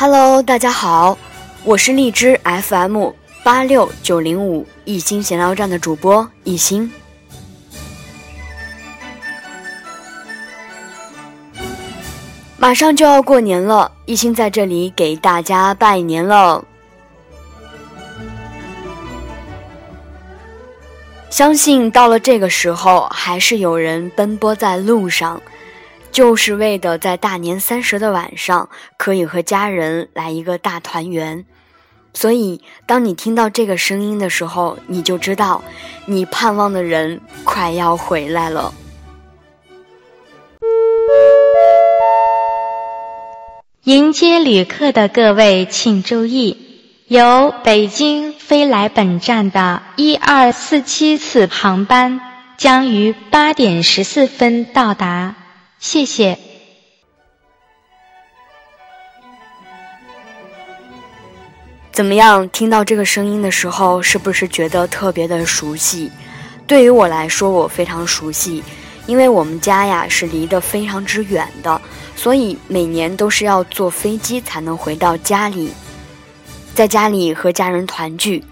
Hello，大家好，我是荔枝 FM 八六九零五一心闲聊站的主播一心。马上就要过年了，一心在这里给大家拜年了。相信到了这个时候，还是有人奔波在路上。就是为的在大年三十的晚上可以和家人来一个大团圆，所以当你听到这个声音的时候，你就知道你盼望的人快要回来了。迎接旅客的各位请注意，由北京飞来本站的一二四七次航班将于八点十四分到达。谢谢。怎么样？听到这个声音的时候，是不是觉得特别的熟悉？对于我来说，我非常熟悉，因为我们家呀是离得非常之远的，所以每年都是要坐飞机才能回到家里，在家里和家人团聚。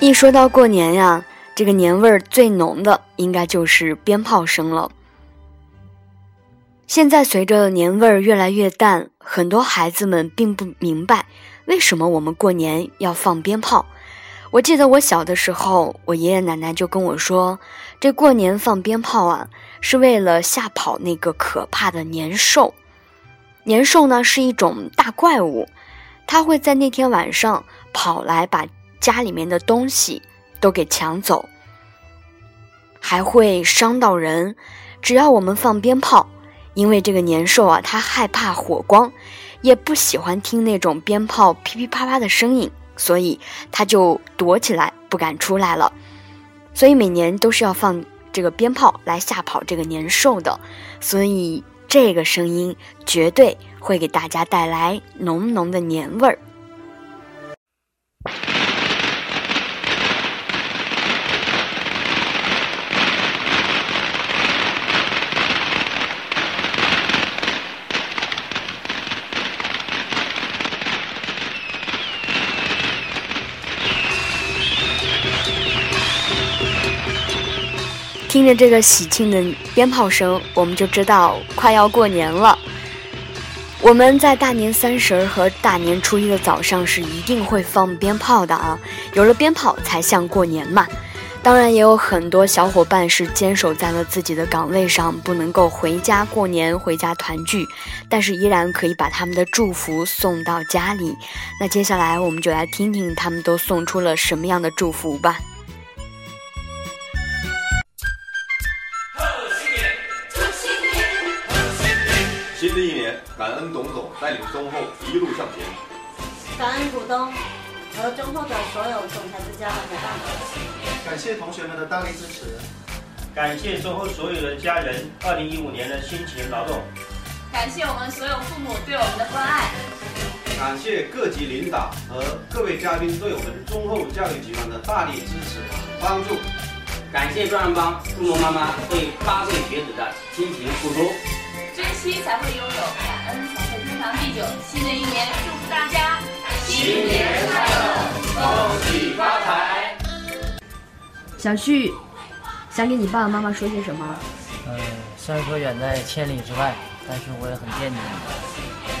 一说到过年呀。这个年味儿最浓的，应该就是鞭炮声了。现在随着年味儿越来越淡，很多孩子们并不明白为什么我们过年要放鞭炮。我记得我小的时候，我爷爷奶奶就跟我说，这过年放鞭炮啊，是为了吓跑那个可怕的年兽。年兽呢是一种大怪物，它会在那天晚上跑来把家里面的东西。都给抢走，还会伤到人。只要我们放鞭炮，因为这个年兽啊，它害怕火光，也不喜欢听那种鞭炮噼噼啪啪的声音，所以它就躲起来，不敢出来了。所以每年都是要放这个鞭炮来吓跑这个年兽的。所以这个声音绝对会给大家带来浓浓的年味儿。听着这个喜庆的鞭炮声，我们就知道快要过年了。我们在大年三十和大年初一的早上是一定会放鞭炮的啊！有了鞭炮才像过年嘛。当然，也有很多小伙伴是坚守在了自己的岗位上，不能够回家过年、回家团聚，但是依然可以把他们的祝福送到家里。那接下来，我们就来听听他们都送出了什么样的祝福吧。恩董总带领中厚一路向前，感恩股东和中厚的所有总裁之家的伙伴，感谢同学们的大力支持，感谢中厚所有的家人二零一五年的辛勤劳动，感谢我们所有父母对我们的关爱，感谢各级领导和各位嘉宾对我们中厚教育集团的大力支持帮助，感谢专案帮父母妈妈对八岁学子的辛勤付出。珍惜才会拥有，感恩才会天长地久。新的一年，祝福大家新年快乐，恭喜发财。小旭，想给你爸爸妈妈说些什么？嗯，虽然说远在千里之外，但是我也很惦记你们。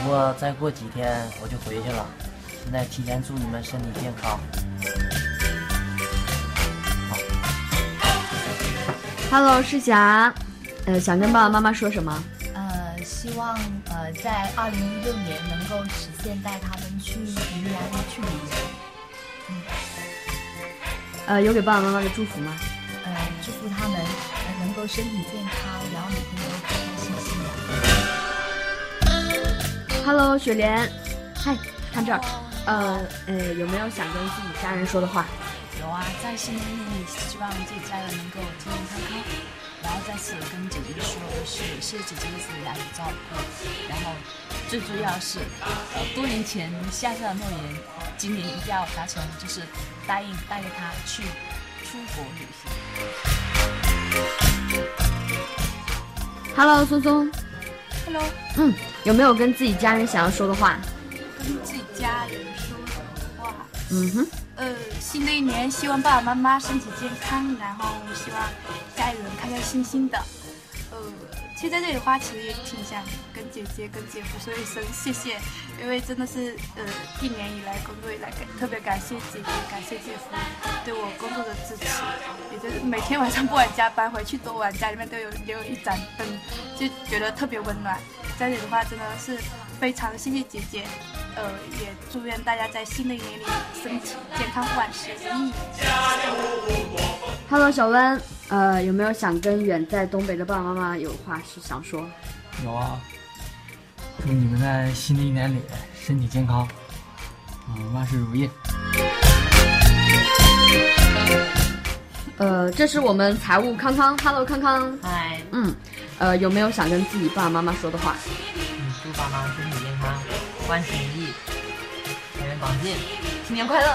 不过再过几天我就回去了。现在提前祝你们身体健康。Hello，世霞，呃，想跟爸爸妈妈说什么？希望呃，在二零一六年能够实现带他们去云南去旅游。嗯，呃，有给爸爸妈妈的祝福吗？呃，祝福他们能够身体健康，然后每天都开开心心的。Hello，雪莲，嗨，看这儿，呃呃，有没有想跟自己家人说的话？有啊，在新的一年里，希望自己家人能够健健康康。然后再次跟姐姐说，是谢谢姐姐一直以来的照顾。然后最重要是，呃，多年前下下的诺言，今年一定要达成，就是答应带着她去出国旅行。Hello，松松，Hello，嗯，有没有跟自己家人想要说的话？跟自己家人嗯哼，呃，新的一年希望爸爸妈妈身体健康，然后希望家里人开开心心的。呃，其实在这里的话，其实也挺想跟姐姐、跟姐夫说一声谢谢，因为真的是呃一年以来工作以来，感特别感谢姐姐、感谢姐夫对我工作的支持，也就是每天晚上不管加班回去多晚，家里面都有留有一盏灯，就觉得特别温暖。在这里的话，真的是非常谢谢姐姐，呃，也祝愿大家在新的一年里身体健康，万事如意。Hello，小温，呃，有没有想跟远在东北的爸爸妈妈有话是想说？有啊，祝你们在新的一年里身体健康，嗯，万事如意。呃，这是我们财务康康，Hello，康康，嗨，嗯，呃，有没有想跟自己爸爸妈妈说的话？嗯，祝爸妈身体健康，万事如意，财源广进，新年快乐！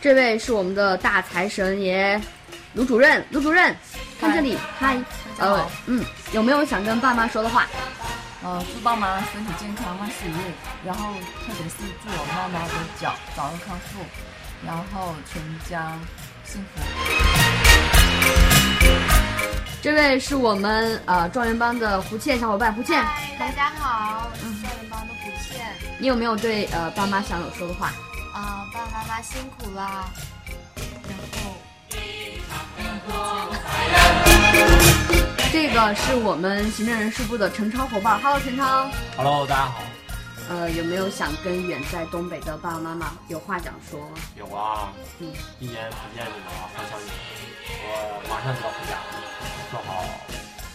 这位是我们的大财神爷，卢主任，卢主任，看这里，嗨，呃嗯，有没有想跟爸妈说的话？呃，祝爸妈身体健康，万事如意。然后特别是祝我妈妈的脚早日康复，然后全家幸福。这位是我们呃状元帮的胡倩小伙伴，胡倩，大家好，我是状元帮的胡倩。你有没有对呃爸妈想有说的话？啊、爸爸妈妈辛苦啦。然后，这个是我们行政人事部的陈超伙伴，Hello，陈超。Hello，大家好。呃，有没有想跟远在东北的爸爸妈妈有话想说？有啊，嗯，一年不见你们了，好想你们。我马上就要回家了，做好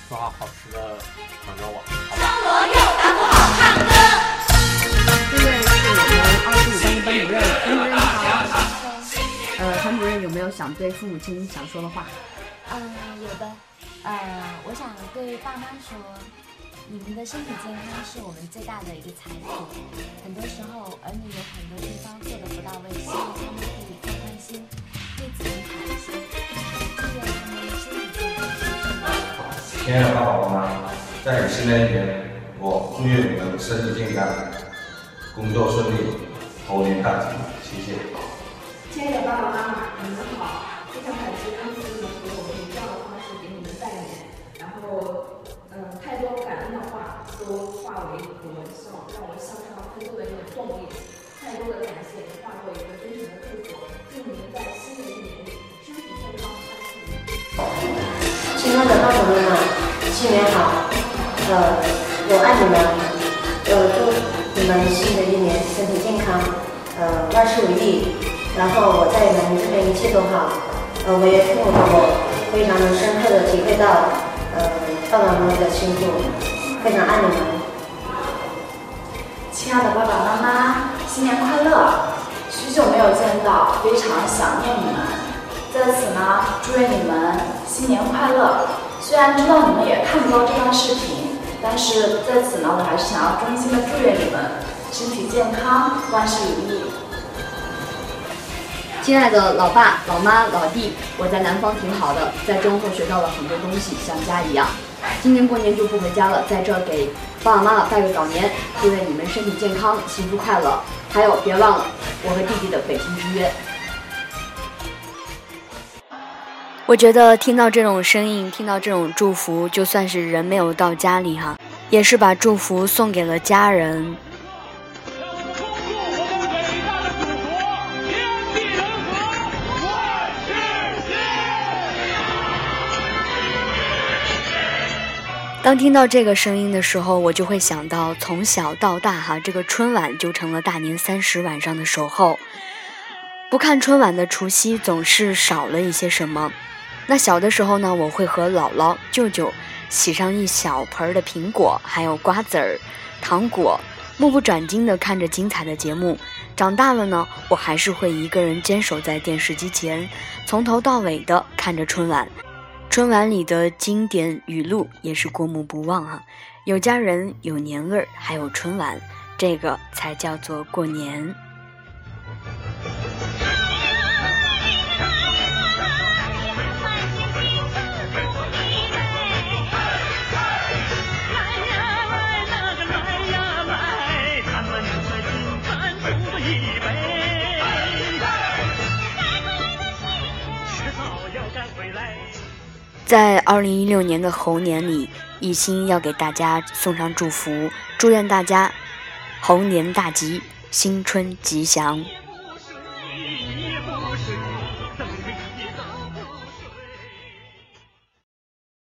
做好好吃的等着我，好吧？这位是我们二十五班的班主任，班主任你好。呃，班主任有没有想对父母亲想说的话？嗯、有的。呃，我想对爸妈说，你们的身体健康是我们最大的一个财富。很多时候，儿女有很多地方做的不到位，希望他们可以放宽心，亲爱的爸爸妈妈，在新的一年，我祝愿你们身体健康，工作顺利，猴年大吉，谢谢。亲爱的爸爸妈妈，你们好！非常感谢公司能给我们以这样的方式给你们拜年，然后，嗯、太多感恩的话都化为我们向让我们向上奋斗的一种动力，太多的感谢化作一个真诚的祝福，祝你们在新的一年里身体健康，万事如意。亲爱的爸爸妈妈，新年好！呃，我爱你们，呃，祝你们新的一年身体健康，呃，万事如意。然后我在你们这边一切都好，呃，我也父母我非常的深刻的体会到，呃，爸爸妈妈的辛苦，非常爱你们。亲爱的爸爸妈妈，新年快乐！许久没有见到，非常想念你们。在此呢，祝愿你们新年快乐。虽然知道你们也看不到这段视频，但是在此呢，我还是想要衷心的祝愿你们身体健康，万事如意。亲爱的老爸、老妈、老弟，我在南方挺好的，在中后学到了很多东西，像家一样。今年过年就不回家了，在这儿给爸爸妈妈拜个早年，祝愿你们身体健康、幸福快乐。还有，别忘了我和弟弟的北京之约。我觉得听到这种声音，听到这种祝福，就算是人没有到家里哈，也是把祝福送给了家人。当听到这个声音的时候，我就会想到从小到大哈，这个春晚就成了大年三十晚上的守候。不看春晚的除夕总是少了一些什么。那小的时候呢，我会和姥姥、舅舅洗上一小盆儿的苹果，还有瓜子儿、糖果，目不转睛地看着精彩的节目。长大了呢，我还是会一个人坚守在电视机前，从头到尾的看着春晚。春晚里的经典语录也是过目不忘啊，有家人，有年味儿，还有春晚，这个才叫做过年。在二零一六年的猴年里，一心要给大家送上祝福，祝愿大家猴年大吉，新春吉祥。